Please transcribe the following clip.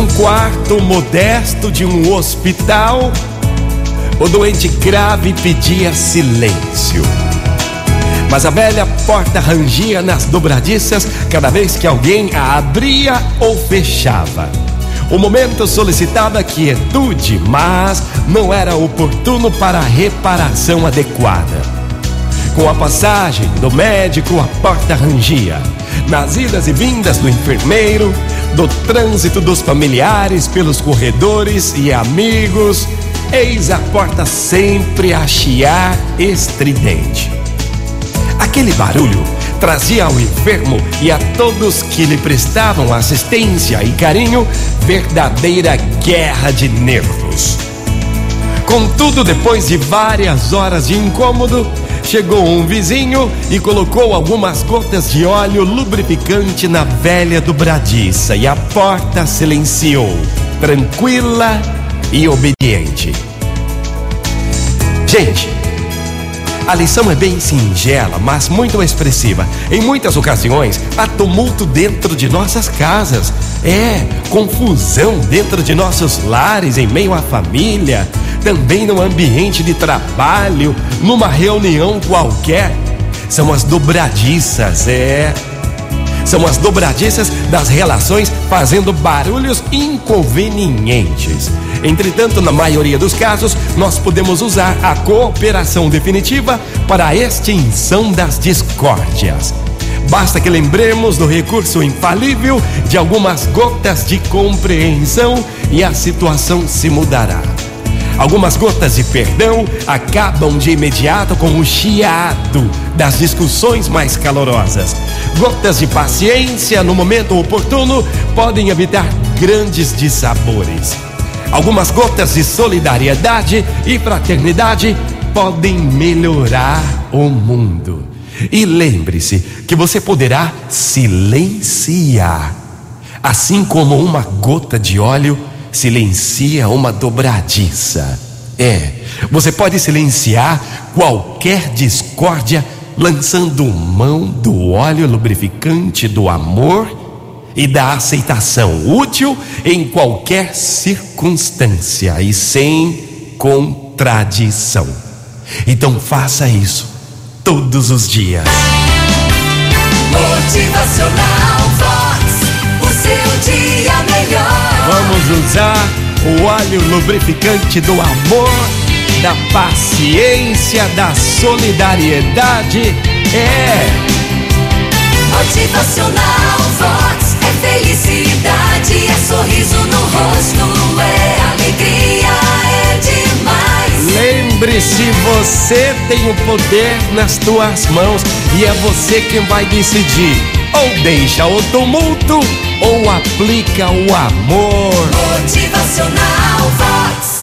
Num quarto modesto de um hospital, o doente grave pedia silêncio. Mas a velha porta rangia nas dobradiças cada vez que alguém a abria ou fechava. O momento solicitava quietude, mas não era oportuno para a reparação adequada. Com a passagem do médico, a porta rangia. Nas idas e vindas do enfermeiro, do trânsito dos familiares pelos corredores e amigos, eis a porta sempre a chiar estridente. Aquele barulho trazia ao enfermo e a todos que lhe prestavam assistência e carinho verdadeira guerra de nervos. Contudo, depois de várias horas de incômodo, chegou um vizinho e colocou algumas gotas de óleo lubrificante na velha dobradiça e a porta silenciou, tranquila e obediente. Gente, a lição é bem singela, mas muito expressiva. Em muitas ocasiões, há tumulto dentro de nossas casas. É, confusão dentro de nossos lares, em meio à família, também no ambiente de trabalho, numa reunião qualquer. São as dobradiças, é. São as dobradiças das relações fazendo barulhos inconvenientes. Entretanto, na maioria dos casos, nós podemos usar a cooperação definitiva para a extinção das discórdias. Basta que lembremos do recurso infalível de algumas gotas de compreensão e a situação se mudará. Algumas gotas de perdão acabam de imediato com o chiado das discussões mais calorosas. Gotas de paciência no momento oportuno podem evitar grandes dissabores. Algumas gotas de solidariedade e fraternidade podem melhorar o mundo. E lembre-se que você poderá silenciar, assim como uma gota de óleo silencia uma dobradiça. É, você pode silenciar qualquer discórdia lançando mão do óleo lubrificante do amor e da aceitação útil em qualquer circunstância e sem contradição. Então faça isso todos os dias. Motivacional o óleo lubrificante do amor, da paciência, da solidariedade. É. Motivacional Vox é felicidade, é sorriso no rosto, é alegria, é demais. Lembre-se, você tem o poder nas tuas mãos e é você quem vai decidir. Ou deixa o tumulto ou aplica o amor. Motivacional Vox.